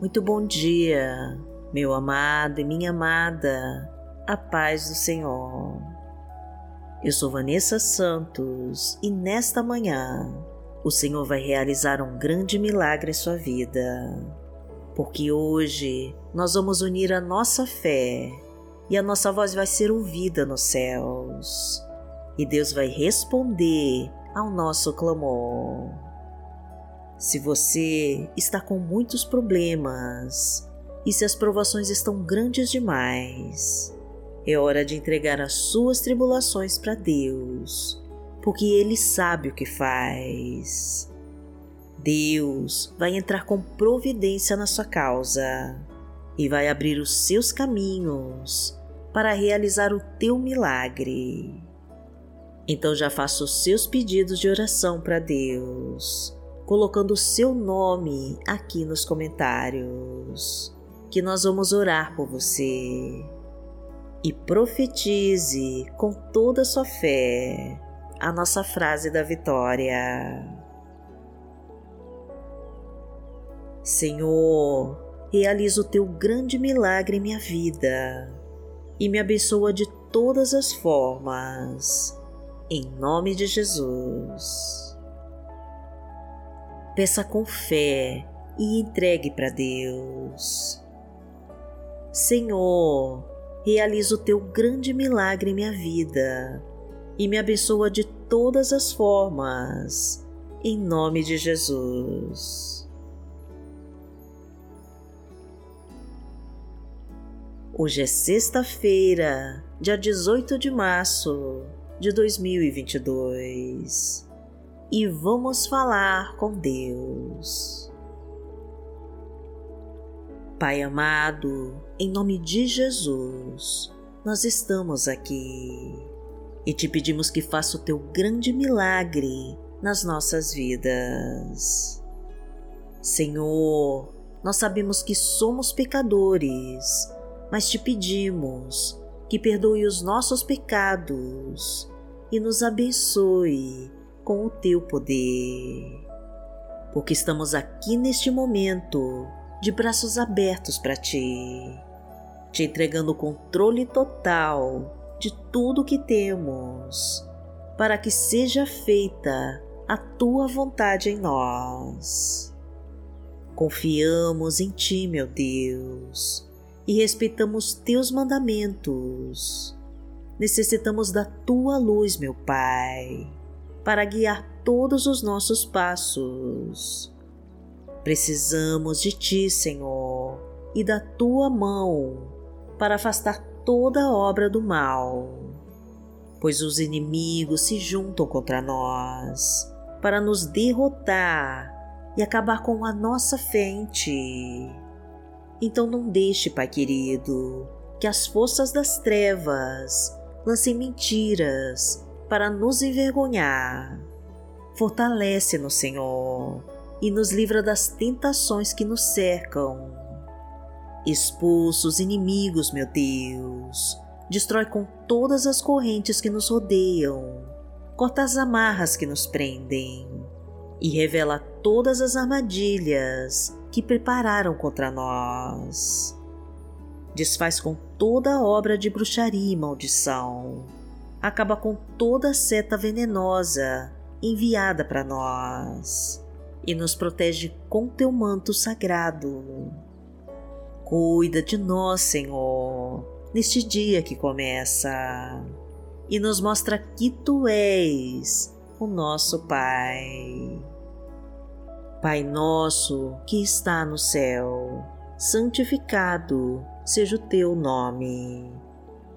Muito bom dia, meu amado e minha amada, a paz do Senhor. Eu sou Vanessa Santos e nesta manhã o Senhor vai realizar um grande milagre em sua vida, porque hoje nós vamos unir a nossa fé e a nossa voz vai ser ouvida nos céus e Deus vai responder ao nosso clamor. Se você está com muitos problemas e se as provações estão grandes demais, é hora de entregar as suas tribulações para Deus, porque Ele sabe o que faz. Deus vai entrar com providência na sua causa e vai abrir os seus caminhos para realizar o teu milagre. Então já faça os seus pedidos de oração para Deus colocando o seu nome aqui nos comentários, que nós vamos orar por você. E profetize com toda a sua fé a nossa frase da vitória. Senhor, realiza o teu grande milagre em minha vida e me abençoa de todas as formas. Em nome de Jesus peça com fé e entregue para Deus. Senhor, realiza o teu grande milagre em minha vida e me abençoa de todas as formas, em nome de Jesus. Hoje é sexta-feira, dia 18 de março de 2022 e vamos falar com Deus. Pai amado, em nome de Jesus, nós estamos aqui e te pedimos que faça o teu grande milagre nas nossas vidas. Senhor, nós sabemos que somos pecadores, mas te pedimos que perdoe os nossos pecados e nos abençoe com o teu poder. Porque estamos aqui neste momento de braços abertos para ti, te entregando o controle total de tudo que temos, para que seja feita a tua vontade em nós. Confiamos em ti, meu Deus, e respeitamos teus mandamentos. Necessitamos da tua luz, meu Pai para guiar todos os nossos passos. Precisamos de Ti, Senhor, e da Tua mão para afastar toda obra do mal, pois os inimigos se juntam contra nós para nos derrotar e acabar com a nossa Ti. Então não deixe, Pai querido, que as forças das trevas lancem mentiras para nos envergonhar. Fortalece-nos, Senhor, e nos livra das tentações que nos cercam. Expulsa os inimigos, meu Deus. Destrói com todas as correntes que nos rodeiam. Corta as amarras que nos prendem. E revela todas as armadilhas que prepararam contra nós. Desfaz com toda obra de bruxaria e maldição acaba com toda seta venenosa enviada para nós e nos protege com teu manto sagrado. Cuida de nós, Senhor, neste dia que começa e nos mostra que tu és o nosso Pai. Pai nosso que está no céu, santificado seja o teu nome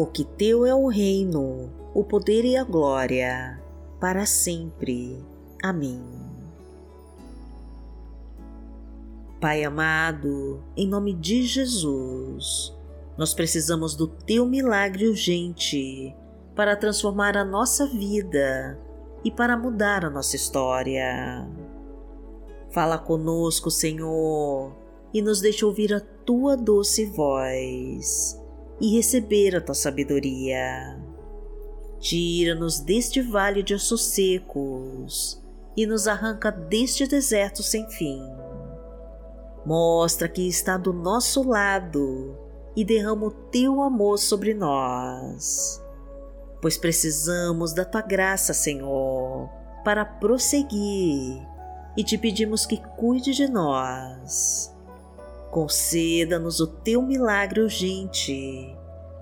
porque Teu é o reino o poder e a glória, para sempre. Amém. Pai amado, em nome de Jesus, Nós precisamos do teu milagre urgente para transformar a nossa vida e para mudar a nossa história. Fala conosco, Senhor, e nos deixa ouvir a tua doce voz e receber a tua sabedoria. Tira-nos deste vale de ossos secos e nos arranca deste deserto sem fim. Mostra que está do nosso lado e derrama o teu amor sobre nós, pois precisamos da tua graça, Senhor, para prosseguir e te pedimos que cuide de nós. Conceda-nos o teu milagre urgente.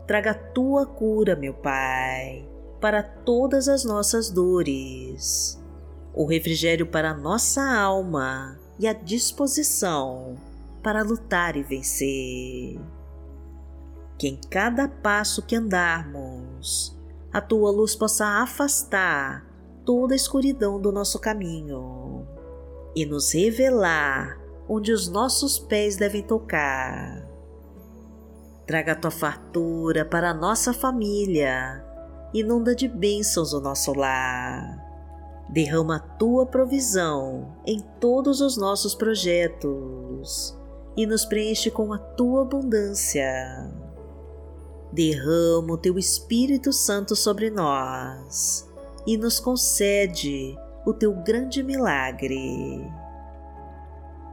Traga a tua cura, meu Pai, para todas as nossas dores. O refrigério para a nossa alma e a disposição para lutar e vencer. Que em cada passo que andarmos, a tua luz possa afastar toda a escuridão do nosso caminho e nos revelar onde os nossos pés devem tocar. Traga a tua fartura para a nossa família, inunda de bênçãos o nosso lar. Derrama a tua provisão em todos os nossos projetos e nos preenche com a tua abundância. Derrama o teu Espírito Santo sobre nós e nos concede o teu grande milagre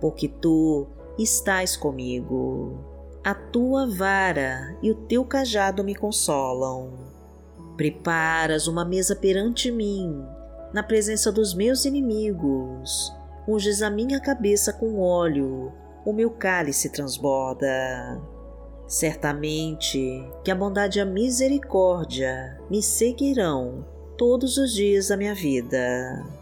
porque tu estás comigo. A tua vara e o teu cajado me consolam. Preparas uma mesa perante mim, na presença dos meus inimigos. Unges a minha cabeça com óleo, o meu cálice transborda. Certamente que a bondade e a misericórdia me seguirão todos os dias da minha vida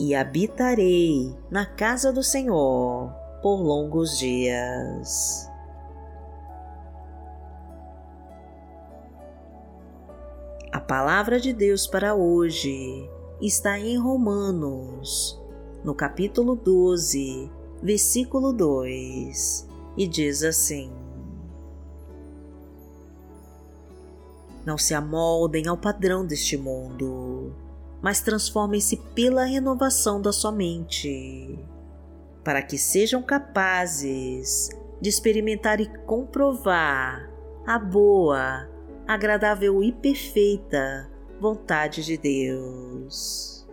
e habitarei na casa do Senhor por longos dias. A palavra de Deus para hoje está em Romanos, no capítulo 12, versículo 2, e diz assim: Não se amoldem ao padrão deste mundo mas transformem-se pela renovação da sua mente, para que sejam capazes de experimentar e comprovar a boa, agradável e perfeita vontade de Deus.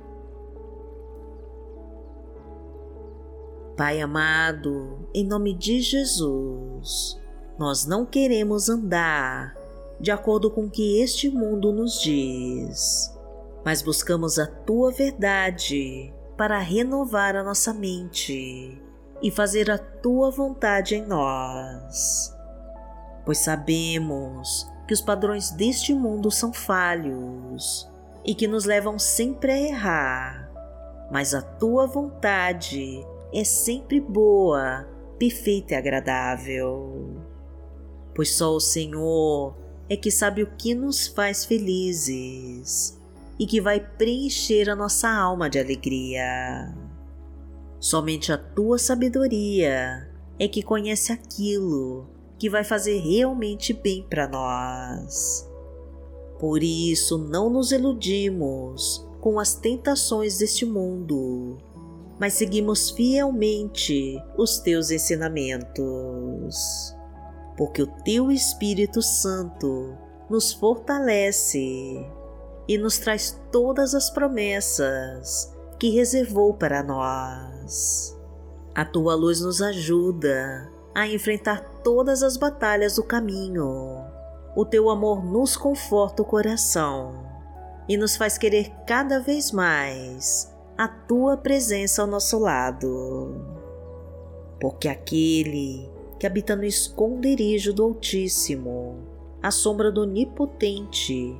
Pai amado, em nome de Jesus, nós não queremos andar de acordo com o que este mundo nos diz mas buscamos a tua verdade para renovar a nossa mente e fazer a tua vontade em nós. Pois sabemos que os padrões deste mundo são falhos e que nos levam sempre a errar, mas a tua vontade é sempre boa, perfeita e agradável. Pois só o Senhor é que sabe o que nos faz felizes e que vai preencher a nossa alma de alegria. Somente a tua sabedoria é que conhece aquilo que vai fazer realmente bem para nós. Por isso, não nos iludimos com as tentações deste mundo, mas seguimos fielmente os teus ensinamentos, porque o teu Espírito Santo nos fortalece e nos traz todas as promessas que reservou para nós. A tua luz nos ajuda a enfrentar todas as batalhas do caminho. O teu amor nos conforta o coração e nos faz querer cada vez mais a tua presença ao nosso lado. Porque aquele que habita no esconderijo do Altíssimo a sombra do Onipotente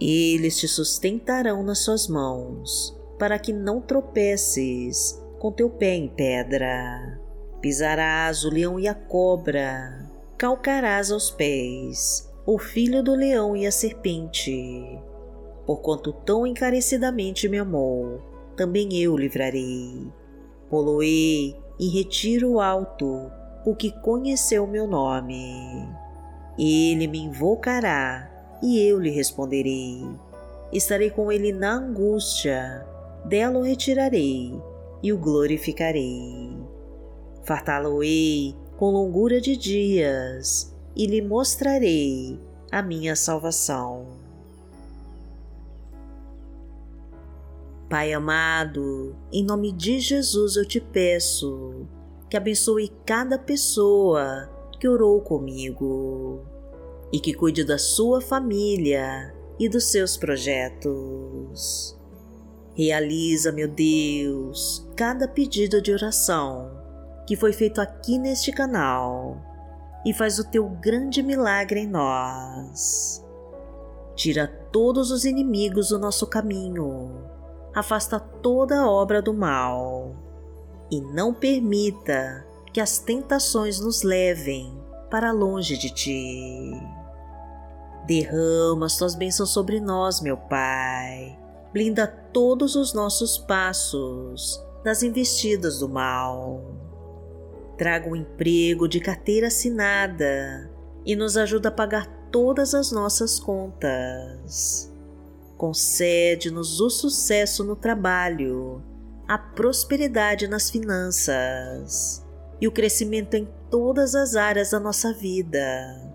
Eles te sustentarão nas suas mãos, para que não tropeces com teu pé em pedra. Pisarás o leão e a cobra, calcarás aos pés o filho do leão e a serpente. Porquanto tão encarecidamente me amou, também eu livrarei. Poloei em retiro alto, porque conheceu meu nome. Ele me invocará e eu lhe responderei. Estarei com ele na angústia, dela o retirarei e o glorificarei. Fartá-lo-ei com longura de dias e lhe mostrarei a minha salvação. Pai amado, em nome de Jesus eu te peço que abençoe cada pessoa que orou comigo e que cuide da sua família e dos seus projetos. Realiza, meu Deus, cada pedido de oração que foi feito aqui neste canal e faz o teu grande milagre em nós. Tira todos os inimigos do nosso caminho, afasta toda obra do mal e não permita que as tentações nos levem para longe de ti. Derrama as tuas bênçãos sobre nós, meu Pai. Blinda todos os nossos passos das investidas do mal. Traga um emprego de carteira assinada e nos ajuda a pagar todas as nossas contas. Concede-nos o sucesso no trabalho, a prosperidade nas finanças e o crescimento em todas as áreas da nossa vida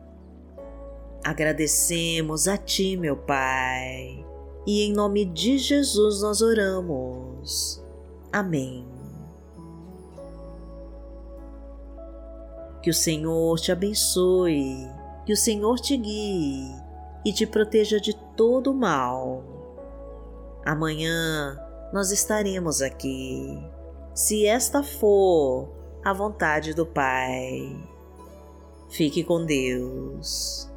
Agradecemos a Ti, meu Pai, e em nome de Jesus nós oramos. Amém. Que o Senhor te abençoe, que o Senhor te guie e te proteja de todo o mal. Amanhã nós estaremos aqui, se esta for a vontade do Pai. Fique com Deus.